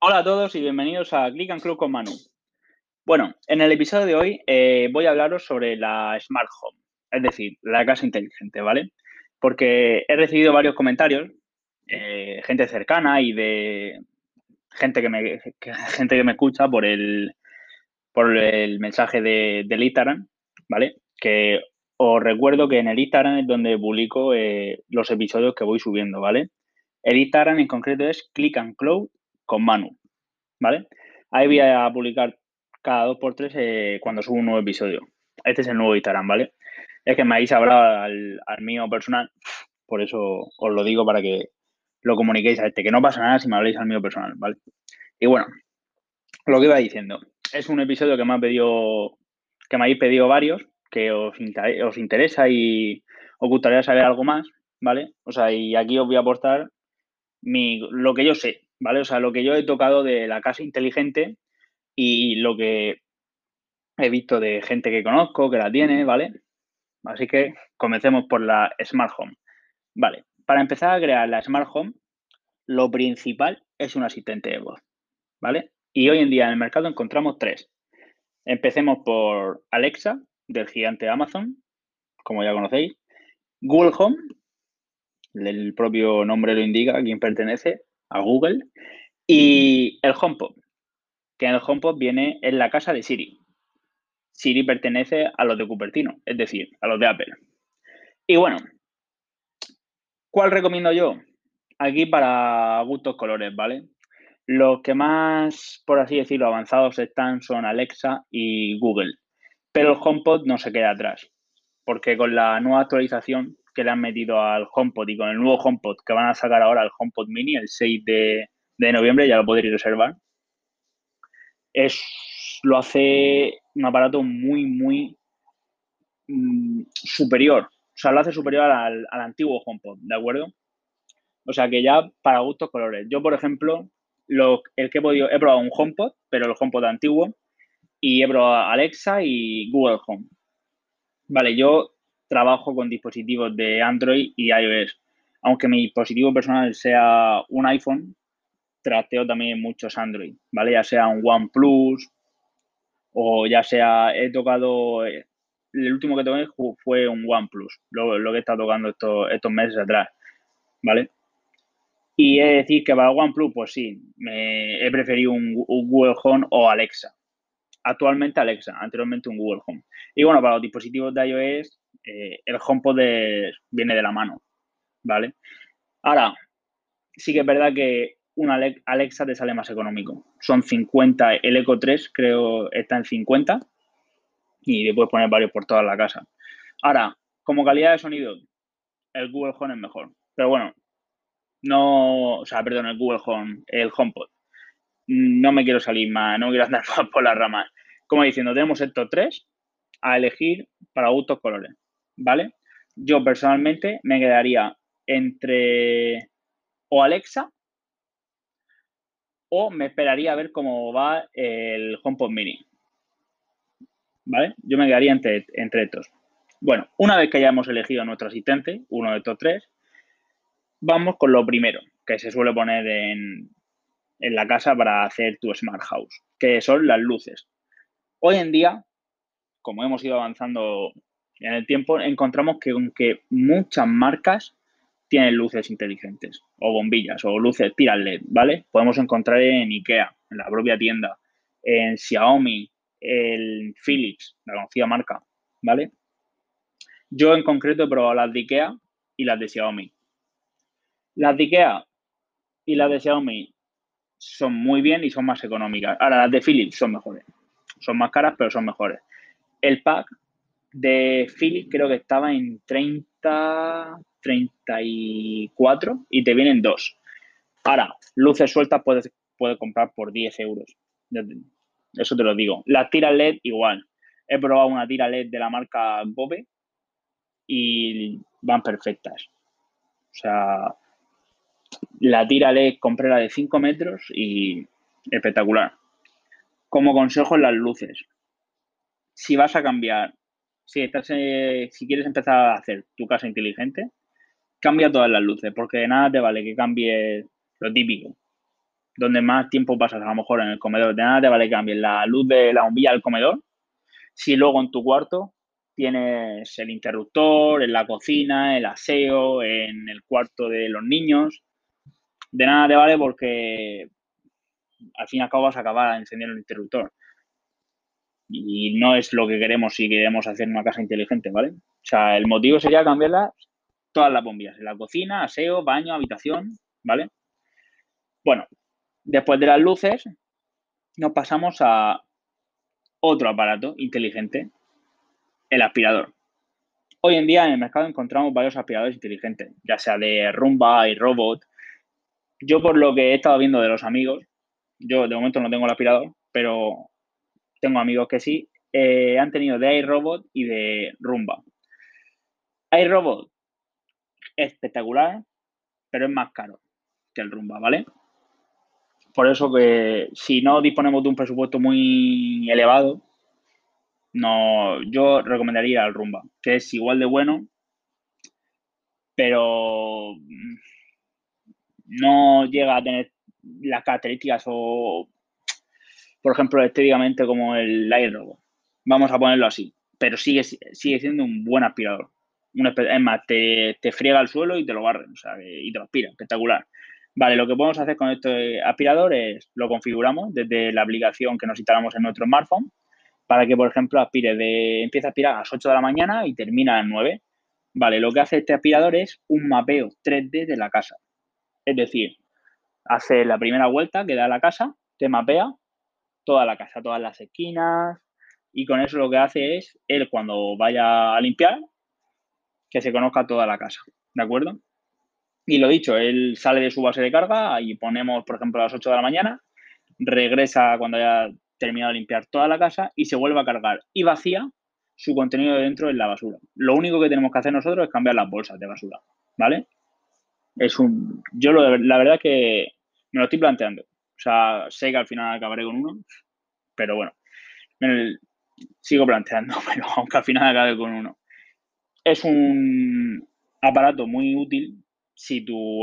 Hola a todos y bienvenidos a Click and Club con Manu. Bueno, en el episodio de hoy eh, voy a hablaros sobre la Smart Home, es decir, la casa inteligente, ¿vale? Porque he recibido varios comentarios, eh, gente cercana y de gente que me, gente que me escucha por el, por el mensaje de, del Instagram, ¿vale? Que os recuerdo que en el Instagram es donde publico eh, los episodios que voy subiendo, ¿vale? El Instagram en concreto es Click and Cloud con Manu, ¿vale? Ahí voy a publicar cada dos por tres eh, cuando subo un nuevo episodio. Este es el nuevo Instagram, ¿vale? Es que me habéis hablado al, mío personal, por eso os lo digo para que lo comuniquéis a este, que no pasa nada si me habléis al mío personal, ¿vale? Y bueno, lo que iba diciendo, es un episodio que me ha pedido, que me habéis pedido varios, que os, os interesa y os gustaría saber algo más, ¿vale? O sea, y aquí os voy a aportar mi, lo que yo sé, ¿vale? O sea, lo que yo he tocado de la casa inteligente y lo que he visto de gente que conozco, que la tiene, ¿vale? Así que comencemos por la Smart Home. Vale, para empezar a crear la Smart Home, lo principal es un asistente de voz, ¿vale? Y hoy en día en el mercado encontramos tres. Empecemos por Alexa, del gigante Amazon, como ya conocéis. Google Home, el propio nombre lo indica, a quién pertenece, a Google. Y el HomePod, que en el HomePod viene en la casa de Siri. Siri pertenece a los de Cupertino, es decir, a los de Apple. Y bueno, ¿cuál recomiendo yo? Aquí para gustos colores, ¿vale? Los que más, por así decirlo, avanzados están son Alexa y Google. Pero el HomePod no se queda atrás, porque con la nueva actualización que le han metido al HomePod y con el nuevo HomePod que van a sacar ahora el HomePod Mini el 6 de, de noviembre, ya lo podréis reservar, es, lo hace un aparato muy, muy mmm, superior. O sea, lo hace superior al, al antiguo HomePod, ¿de acuerdo? O sea que ya para gustos colores. Yo, por ejemplo, lo, el que he podido, he probado un HomePod, pero el HomePod antiguo, y he probado Alexa y Google Home. Vale, yo trabajo con dispositivos de Android y iOS. Aunque mi dispositivo personal sea un iPhone, trateo también muchos Android, ¿vale? Ya sea un OnePlus o ya sea, he tocado, el último que toqué fue un OnePlus, lo, lo que he estado tocando estos, estos meses atrás, ¿vale? Y he de decir que para OnePlus, pues sí, me he preferido un, un, Google Home o Alexa. Actualmente Alexa, anteriormente un Google Home. Y bueno, para los dispositivos de iOS, eh, el HomePod de, viene de la mano, ¿vale? Ahora, sí que es verdad que un Alexa te sale más económico. Son 50, el Eco 3 creo está en 50 y le puedes poner varios por toda la casa. Ahora, como calidad de sonido, el Google Home es mejor. Pero bueno, no, o sea, perdón, el Google Home, el HomePod. No me quiero salir más, no quiero andar por las ramas. Como diciendo, tenemos estos tres a elegir para gustos colores, ¿vale? Yo personalmente me quedaría entre o Alexa o me esperaría a ver cómo va el HomePod Mini. ¿Vale? Yo me quedaría entre, entre estos. Bueno, una vez que hayamos elegido nuestro asistente, uno de estos tres, vamos con lo primero que se suele poner en, en la casa para hacer tu Smart House, que son las luces. Hoy en día, como hemos ido avanzando en el tiempo, encontramos que aunque muchas marcas tienen luces inteligentes o bombillas o luces tiras LED, ¿vale? Podemos encontrar en IKEA, en la propia tienda, en Xiaomi, en Philips, la conocida marca, ¿vale? Yo en concreto he probado las de IKEA y las de Xiaomi. Las de IKEA y las de Xiaomi son muy bien y son más económicas. Ahora, las de Philips son mejores. Son más caras, pero son mejores. El pack de Philips creo que estaba en 30, 34 y te vienen dos. Ahora, luces sueltas puedes, puedes comprar por 10 euros. Eso te lo digo. Las tiras LED igual. He probado una tira LED de la marca Bobe y van perfectas. O sea, la tira LED compré la de 5 metros y espectacular. Como consejo las luces. Si vas a cambiar, si, estás, eh, si quieres empezar a hacer tu casa inteligente, cambia todas las luces, porque de nada te vale que cambies lo típico. donde más tiempo pasas a lo mejor en el comedor. De nada te vale que cambies la luz de la bombilla del comedor si luego en tu cuarto tienes el interruptor, en la cocina, el aseo, en el cuarto de los niños. De nada te vale porque al fin y al cabo vas a acabar encendiendo el interruptor. Y no es lo que queremos si queremos hacer una casa inteligente, ¿vale? O sea, el motivo sería cambiarlas todas las bombillas, la cocina, aseo, baño, habitación, ¿vale? Bueno, después de las luces, nos pasamos a otro aparato inteligente, el aspirador. Hoy en día en el mercado encontramos varios aspiradores inteligentes, ya sea de Rumba y Robot. Yo por lo que he estado viendo de los amigos, yo de momento no tengo el aspirador, pero tengo amigos que sí, eh, han tenido de iRobot y de Rumba. iRobot es espectacular, pero es más caro que el Rumba, ¿vale? Por eso que si no disponemos de un presupuesto muy elevado, no, yo recomendaría el Rumba, que es igual de bueno, pero no llega a tener las características o, por ejemplo, estéticamente como el iRobot. Vamos a ponerlo así, pero sigue, sigue siendo un buen aspirador. es más, te, te, friega el suelo y te lo barre, o sea, y te lo aspira, espectacular. Vale, lo que podemos hacer con este aspirador es lo configuramos desde la aplicación que nos instalamos en nuestro smartphone para que, por ejemplo, aspire de, empieza a aspirar a las 8 de la mañana y termina a las 9. Vale, lo que hace este aspirador es un mapeo 3D de la casa. Es decir, hace la primera vuelta que da la casa, te mapea toda la casa, todas las esquinas, y con eso lo que hace es, él cuando vaya a limpiar, que se conozca toda la casa, ¿de acuerdo? Y lo dicho, él sale de su base de carga y ponemos, por ejemplo, a las 8 de la mañana, regresa cuando haya terminado de limpiar toda la casa y se vuelve a cargar y vacía su contenido dentro en la basura. Lo único que tenemos que hacer nosotros es cambiar las bolsas de basura, ¿vale? Es un, yo lo, la verdad que me lo estoy planteando. O sea, sé que al final acabaré con uno, pero bueno, sigo planteando, pero aunque al final acabe con uno. Es un aparato muy útil si tú,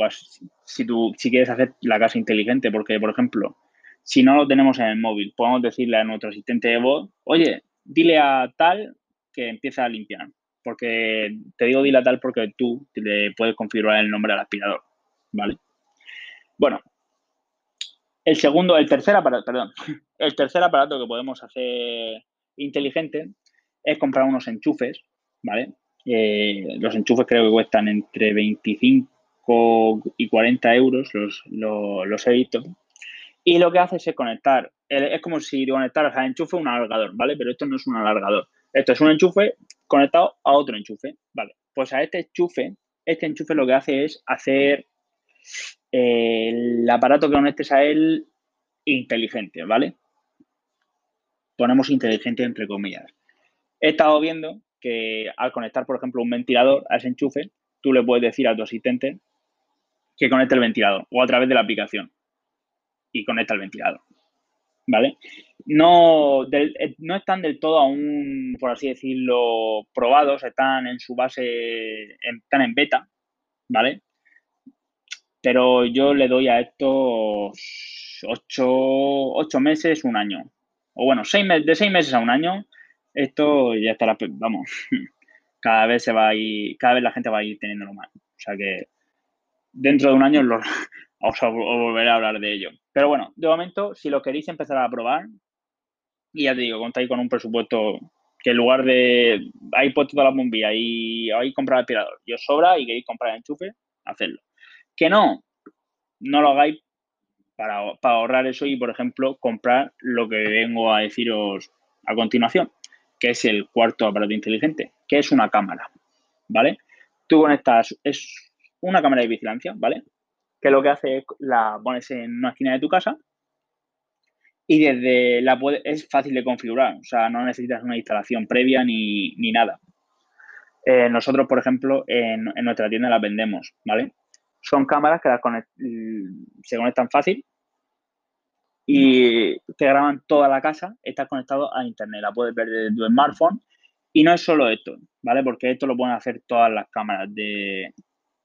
si tú si quieres hacer la casa inteligente, porque, por ejemplo, si no lo tenemos en el móvil, podemos decirle a nuestro asistente de voz, oye, dile a tal que empiece a limpiar. Porque te digo dile a tal porque tú le puedes configurar el nombre al aspirador, ¿vale? Bueno, el segundo, el tercer aparato, perdón, el tercer aparato que podemos hacer inteligente es comprar unos enchufes, ¿vale? Eh, los enchufes creo que cuestan entre 25 y 40 euros los, los, he visto. Y lo que hace es conectar, es como si conectaras al enchufe un alargador, ¿vale? Pero esto no es un alargador. Esto es un enchufe conectado a otro enchufe, ¿vale? Pues a este enchufe, este enchufe lo que hace es hacer el aparato que conectes a él inteligente, ¿vale? Ponemos inteligente entre comillas. He estado viendo que al conectar, por ejemplo, un ventilador a ese enchufe, tú le puedes decir a tu asistente que conecte el ventilador o a través de la aplicación y conecta el ventilador. ¿Vale? No, eh, no están del todo aún, por así decirlo, probados, están en su base, están en beta, ¿vale? Pero yo le doy a estos ocho, meses, un año. O bueno, seis de seis meses a un año, esto ya estará, vamos, cada vez se va a ir, cada vez la gente va a ir teniéndolo más. O sea que dentro de un año os, volveré a hablar de ello. Pero bueno, de momento, si lo queréis empezar a probar, y ya te digo, contáis con un presupuesto que en lugar de ahí puesto toda la bombilla y ahí comprar aspirador y os sobra y queréis comprar el enchufe, hacedlo. Que no, no lo hagáis para, para ahorrar eso y, por ejemplo, comprar lo que vengo a deciros a continuación, que es el cuarto aparato inteligente, que es una cámara, ¿vale? Tú conectas, es una cámara de vigilancia, ¿vale? Que lo que hace es la pones en una esquina de tu casa y desde la puede, es fácil de configurar, o sea, no necesitas una instalación previa ni, nada. Eh, nosotros, por ejemplo, en, nuestra tienda las vendemos, ¿vale? Son cámaras que las se conectan fácil y te graban toda la casa, estás conectado a internet, la puedes ver desde tu smartphone y no es solo esto, ¿vale? Porque esto lo pueden hacer todas las cámaras de,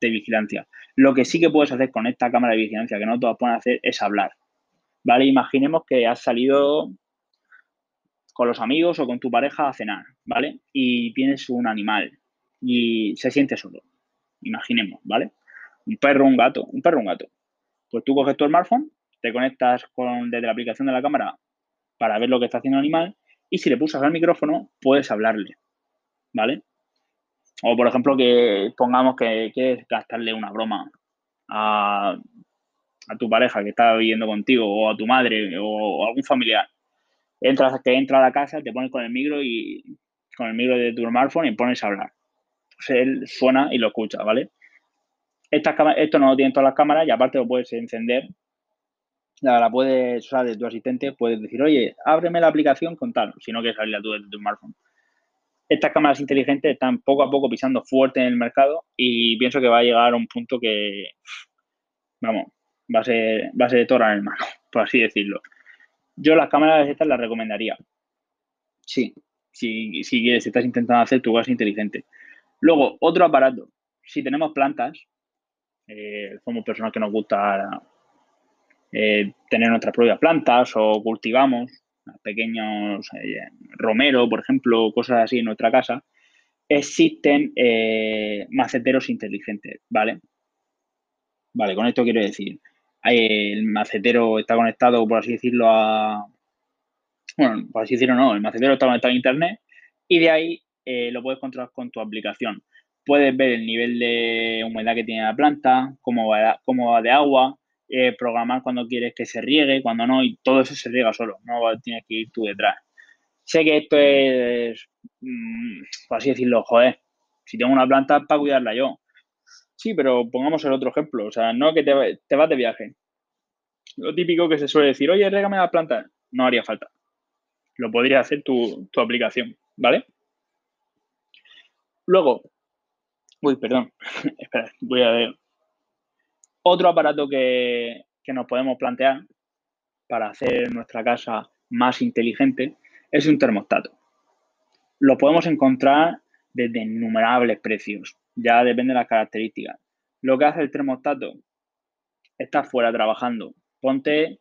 de vigilancia. Lo que sí que puedes hacer con esta cámara de vigilancia, que no todas pueden hacer, es hablar. ¿vale? Imaginemos que has salido con los amigos o con tu pareja a cenar, ¿vale? Y tienes un animal y se siente solo. Imaginemos, ¿vale? Un perro, un gato, un perro, un gato. Pues tú coges tu smartphone, te conectas con, desde la aplicación de la cámara para ver lo que está haciendo el animal y si le pulsas al micrófono puedes hablarle, ¿vale? O por ejemplo que pongamos que quieres gastarle una broma a, a tu pareja que está viviendo contigo o a tu madre o, algún familiar. Entras, que entra a la casa, te pones con el micro y con el micro de tu smartphone y pones a hablar. Él suena y lo escucha, ¿vale? Estas esto no lo tienen todas las cámaras y aparte lo puedes encender. La, puedes usar de tu asistente, puedes decir, oye, ábreme la aplicación con tal, si no quieres salirla tú de tu smartphone. Estas cámaras inteligentes están poco a poco pisando fuerte en el mercado y pienso que va a llegar a un punto que, vamos, va a ser, va a tora en el mano, por así decirlo. Yo las cámaras estas las recomendaría. Sí, si, si quieres, estás intentando hacer tu gas inteligente. Luego, otro aparato. Si tenemos plantas, eh, somos personas que nos gusta eh, tener nuestras propias plantas o cultivamos pequeños eh, romero, por ejemplo, cosas así en nuestra casa, existen maceteros inteligentes, ¿vale? Vale, con esto quiero decir, el macetero está conectado, por así decirlo, a... Bueno, por así decirlo, no, el macetero está conectado a Internet y de ahí eh, lo puedes controlar con tu aplicación. Puedes ver el nivel de humedad que tiene la planta, cómo va, cómo va de agua, eh, programar cuando quieres que se riegue, cuando no, y todo eso se riega solo, no tienes que ir tú detrás. Sé que esto es, mm, por así decirlo, joder, si tengo una planta para cuidarla yo, Sí, pero pongamos el otro ejemplo. O sea, no que te, vas de viaje. Lo típico que se suele decir, oye, régame la planta. No haría falta. Lo podría hacer tu, aplicación, ¿vale? Luego, uy, perdón, espera, voy a ver. Otro aparato que, que nos podemos plantear para hacer nuestra casa más inteligente es un termostato. Lo podemos encontrar desde innumerables precios ya depende de las características. Lo que hace el termostato, estás fuera trabajando, ponte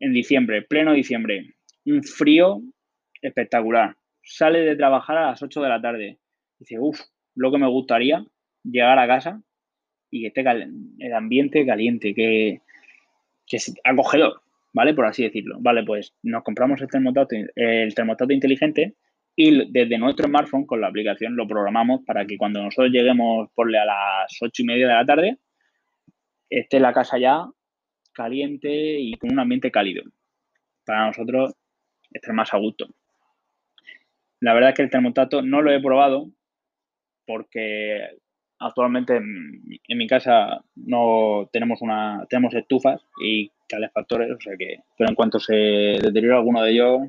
en diciembre, pleno diciembre, un frío espectacular. Sale de trabajar a las 8 de la tarde. Dice, uff, lo que me gustaría, llegar a casa y que esté el ambiente caliente, que, que es acogedor, ¿vale? Por así decirlo. Vale, pues nos compramos el termostato, el termostato inteligente y desde nuestro smartphone con la aplicación lo programamos para que cuando nosotros lleguemos porle a las ocho y media de la tarde esté la casa ya caliente y con un ambiente cálido. Para nosotros estar más a gusto. La verdad es que el termostato no lo he probado porque actualmente en, mi casa no tenemos una tenemos estufas y calefactores, o sea que pero en cuanto se deteriora alguno de ellos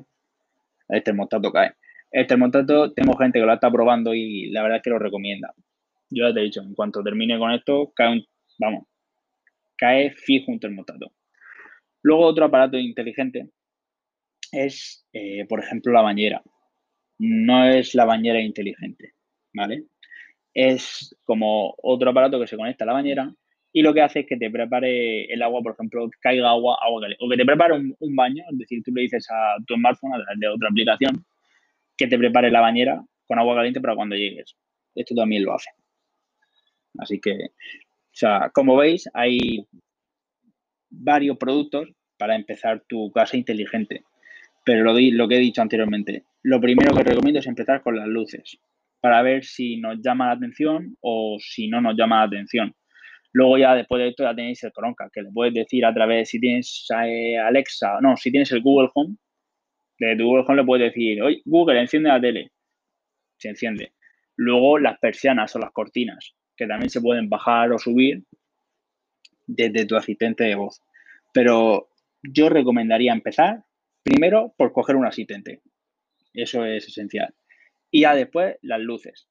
el termostato cae. El termostato, tengo gente que lo está probando y la verdad es que lo recomienda. Yo ya te he dicho, en cuanto termine con esto, cae un, vamos, cae fijo un termostato. Luego otro aparato inteligente es, eh, por ejemplo, la bañera. No es la bañera inteligente, ¿vale? Es como otro aparato que se conecta a la bañera y lo que hace es que te prepare el agua, por ejemplo, caiga agua, agua caliente, o que te prepare un, baño, es decir, tú le dices a tu smartphone a través de otra aplicación que te prepare la bañera con agua caliente para cuando llegues. Esto también lo hace. Así que, o sea, como veis, hay varios productos para empezar tu casa inteligente. Pero lo, lo que he dicho anteriormente, lo primero que recomiendo es empezar con las luces para ver si nos llama la atención o si no nos llama la atención. Luego ya después de esto ya tenéis el Chromecast, que le puedes decir a través, si tienes eh, Alexa, no, si tienes el Google Home, de tu Google Home le puedes decir, oye, Google, enciende la tele. Se enciende. Luego las persianas o las cortinas, que también se pueden bajar o subir desde tu asistente de voz. Pero yo recomendaría empezar primero por coger un asistente. Eso es esencial. Y ya después las luces.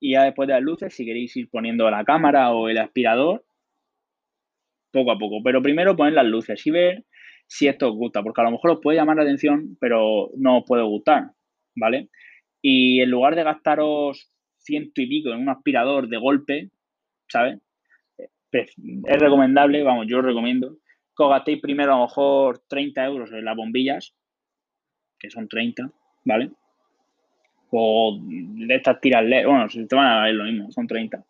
Y ya después de las luces, si queréis ir poniendo la cámara o el aspirador, poco a poco. Pero primero poner las luces y ver si esto os gusta, porque a lo mejor os puede llamar la atención, pero no os puede gustar, ¿vale? Y en lugar de gastaros ciento y pico en un aspirador de golpe, ¿sabes? Es recomendable, vamos, yo os recomiendo que os gastéis primero a lo mejor 30 euros en las bombillas, que son 30, ¿vale? O de estas tiras LED, bueno, si te van a ver lo mismo, son 30.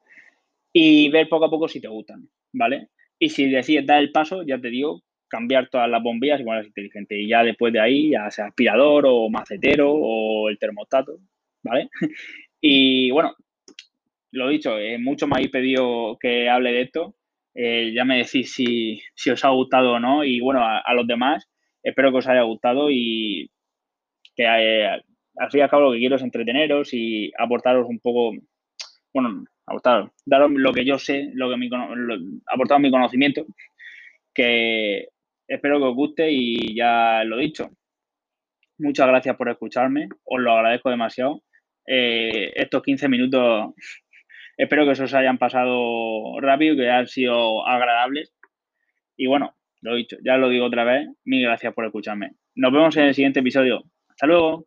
Y ver poco a poco si te gustan, ¿vale? Y si decides dar el paso, ya te digo, cambiar todas las bombillas y ponerlas inteligentes. Y ya después de ahí, ya sea aspirador o macetero o el termostato, ¿vale? Y bueno, lo dicho, eh, mucho me habéis pedido que hable de esto. Eh, ya me decís si, os ha gustado o no. Y bueno, a, los demás, espero que os haya gustado y que eh, al fin y al cabo lo que quiero es entreteneros y aportaros un poco, bueno, aportaros, daros lo que yo sé, lo que mi, aportaros mi conocimiento, que espero que os guste y ya lo dicho. Muchas gracias por escucharme, os lo agradezco demasiado. Eh, estos 15 minutos espero que os hayan pasado rápido, que hayan sido agradables. Y bueno, lo dicho, ya lo digo otra vez, mil gracias por escucharme. Nos vemos en el siguiente episodio. Hasta luego.